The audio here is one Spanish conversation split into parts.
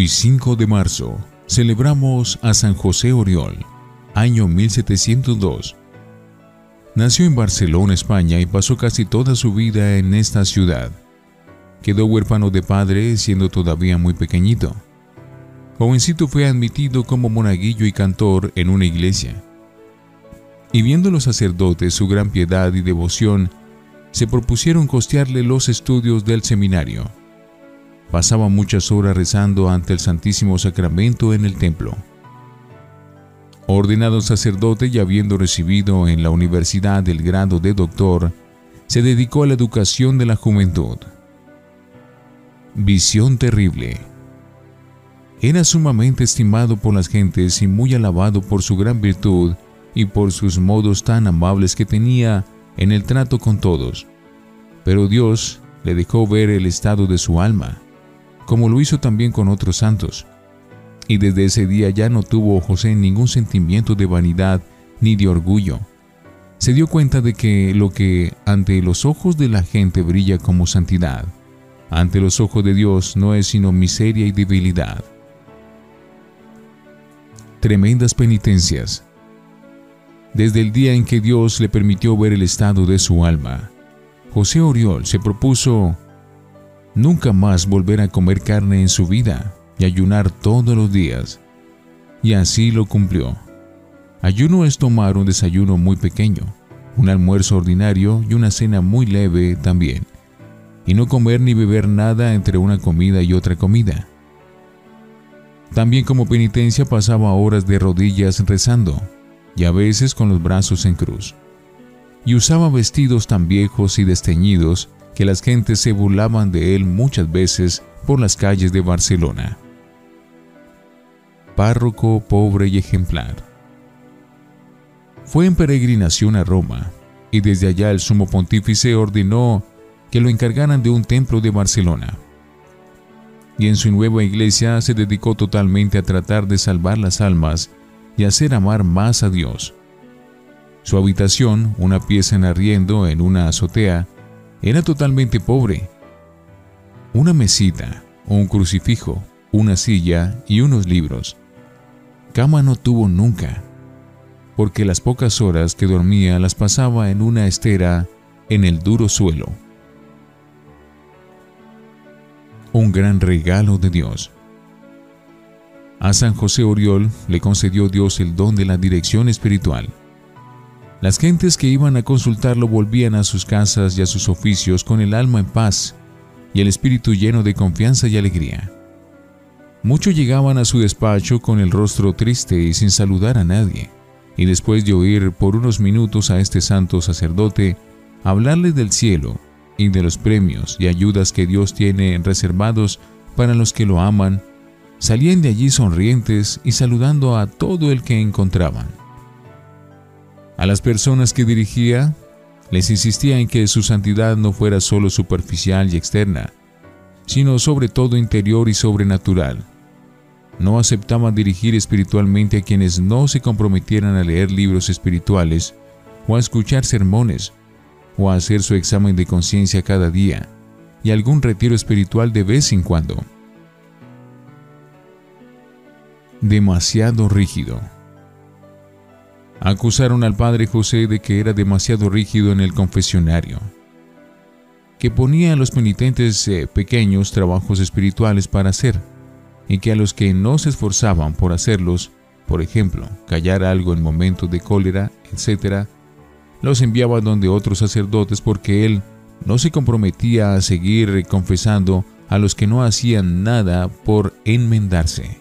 Hoy 5 de marzo celebramos a San José Oriol, año 1702. Nació en Barcelona, España y pasó casi toda su vida en esta ciudad. Quedó huérfano de padre siendo todavía muy pequeñito. Jovencito fue admitido como monaguillo y cantor en una iglesia. Y viendo los sacerdotes su gran piedad y devoción, se propusieron costearle los estudios del seminario. Pasaba muchas horas rezando ante el Santísimo Sacramento en el templo. Ordenado sacerdote y habiendo recibido en la universidad el grado de doctor, se dedicó a la educación de la juventud. Visión terrible. Era sumamente estimado por las gentes y muy alabado por su gran virtud y por sus modos tan amables que tenía en el trato con todos. Pero Dios le dejó ver el estado de su alma, como lo hizo también con otros santos y desde ese día ya no tuvo José ningún sentimiento de vanidad ni de orgullo. Se dio cuenta de que lo que ante los ojos de la gente brilla como santidad, ante los ojos de Dios no es sino miseria y debilidad. Tremendas penitencias. Desde el día en que Dios le permitió ver el estado de su alma, José Oriol se propuso nunca más volver a comer carne en su vida y ayunar todos los días. Y así lo cumplió. Ayuno es tomar un desayuno muy pequeño, un almuerzo ordinario y una cena muy leve también, y no comer ni beber nada entre una comida y otra comida. También como penitencia pasaba horas de rodillas rezando, y a veces con los brazos en cruz. Y usaba vestidos tan viejos y desteñidos que las gentes se burlaban de él muchas veces por las calles de Barcelona párroco pobre y ejemplar. Fue en peregrinación a Roma, y desde allá el sumo pontífice ordenó que lo encargaran de un templo de Barcelona. Y en su nueva iglesia se dedicó totalmente a tratar de salvar las almas y hacer amar más a Dios. Su habitación, una pieza en arriendo en una azotea, era totalmente pobre. Una mesita, un crucifijo, una silla y unos libros. Cama no tuvo nunca, porque las pocas horas que dormía las pasaba en una estera en el duro suelo. Un gran regalo de Dios. A San José Oriol le concedió Dios el don de la dirección espiritual. Las gentes que iban a consultarlo volvían a sus casas y a sus oficios con el alma en paz y el espíritu lleno de confianza y alegría. Muchos llegaban a su despacho con el rostro triste y sin saludar a nadie, y después de oír por unos minutos a este santo sacerdote hablarles del cielo y de los premios y ayudas que Dios tiene reservados para los que lo aman, salían de allí sonrientes y saludando a todo el que encontraban. A las personas que dirigía, les insistía en que su santidad no fuera solo superficial y externa, sino sobre todo interior y sobrenatural. No aceptaba dirigir espiritualmente a quienes no se comprometieran a leer libros espirituales o a escuchar sermones o a hacer su examen de conciencia cada día y algún retiro espiritual de vez en cuando. Demasiado rígido. Acusaron al padre José de que era demasiado rígido en el confesionario que ponía a los penitentes eh, pequeños trabajos espirituales para hacer, y que a los que no se esforzaban por hacerlos, por ejemplo, callar algo en momentos de cólera, etc., los enviaba donde otros sacerdotes porque él no se comprometía a seguir confesando a los que no hacían nada por enmendarse.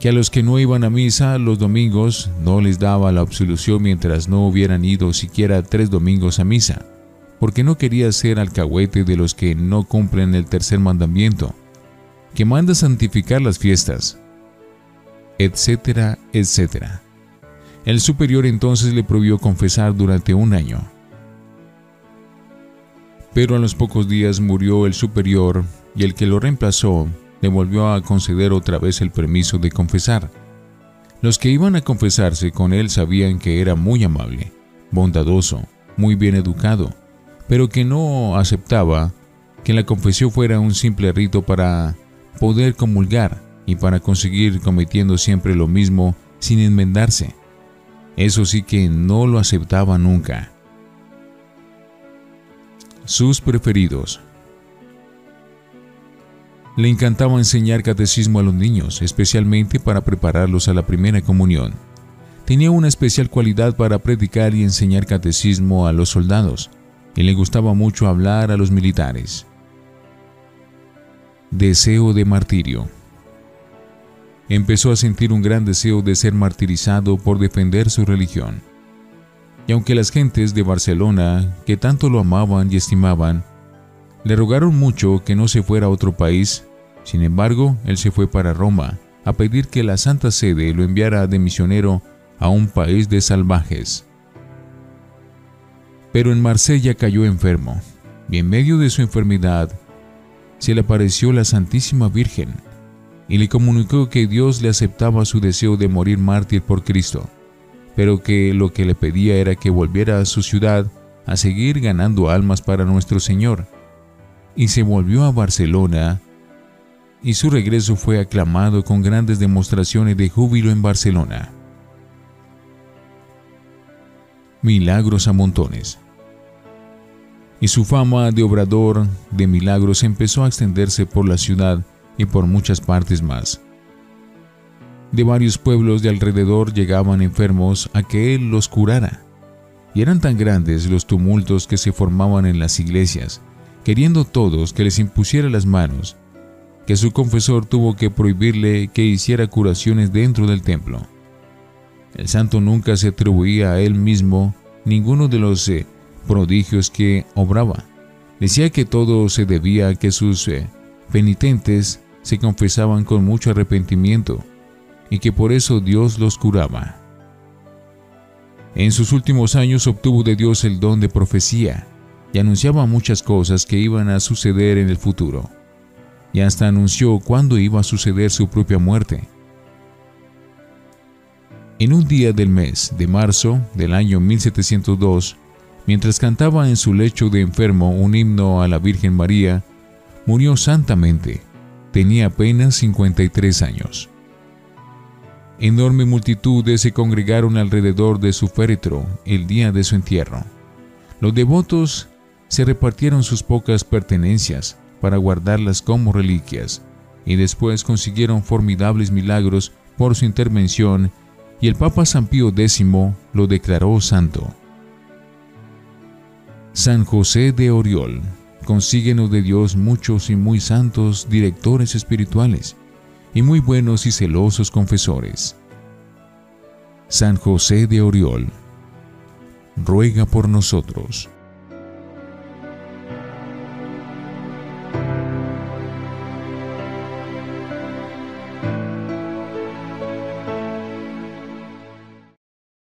Que a los que no iban a misa los domingos no les daba la absolución mientras no hubieran ido siquiera tres domingos a misa porque no quería ser alcahuete de los que no cumplen el tercer mandamiento, que manda santificar las fiestas, etcétera, etcétera. El superior entonces le prohibió confesar durante un año. Pero a los pocos días murió el superior y el que lo reemplazó le volvió a conceder otra vez el permiso de confesar. Los que iban a confesarse con él sabían que era muy amable, bondadoso, muy bien educado, pero que no aceptaba que la confesión fuera un simple rito para poder comulgar y para conseguir cometiendo siempre lo mismo sin enmendarse. Eso sí que no lo aceptaba nunca. Sus preferidos. Le encantaba enseñar catecismo a los niños, especialmente para prepararlos a la primera comunión. Tenía una especial cualidad para predicar y enseñar catecismo a los soldados, y le gustaba mucho hablar a los militares. Deseo de martirio. Empezó a sentir un gran deseo de ser martirizado por defender su religión. Y aunque las gentes de Barcelona, que tanto lo amaban y estimaban, le rogaron mucho que no se fuera a otro país, sin embargo, él se fue para Roma a pedir que la Santa Sede lo enviara de misionero a un país de salvajes. Pero en Marsella cayó enfermo, y en medio de su enfermedad se le apareció la Santísima Virgen y le comunicó que Dios le aceptaba su deseo de morir mártir por Cristo, pero que lo que le pedía era que volviera a su ciudad a seguir ganando almas para nuestro Señor. Y se volvió a Barcelona y su regreso fue aclamado con grandes demostraciones de júbilo en Barcelona. Milagros a montones y su fama de obrador de milagros empezó a extenderse por la ciudad y por muchas partes más. De varios pueblos de alrededor llegaban enfermos a que él los curara, y eran tan grandes los tumultos que se formaban en las iglesias, queriendo todos que les impusiera las manos, que su confesor tuvo que prohibirle que hiciera curaciones dentro del templo. El santo nunca se atribuía a él mismo ninguno de los eh, prodigios que obraba. Decía que todo se debía a que sus eh, penitentes se confesaban con mucho arrepentimiento y que por eso Dios los curaba. En sus últimos años obtuvo de Dios el don de profecía y anunciaba muchas cosas que iban a suceder en el futuro. Y hasta anunció cuándo iba a suceder su propia muerte. En un día del mes de marzo del año 1702, mientras cantaba en su lecho de enfermo un himno a la Virgen María, murió santamente. Tenía apenas 53 años. Enorme multitudes se congregaron alrededor de su féretro el día de su entierro. Los devotos se repartieron sus pocas pertenencias para guardarlas como reliquias y después consiguieron formidables milagros por su intervención y el Papa San Pío X lo declaró santo. San José de Oriol, consíguenos de Dios muchos y muy santos directores espirituales y muy buenos y celosos confesores. San José de Oriol, ruega por nosotros.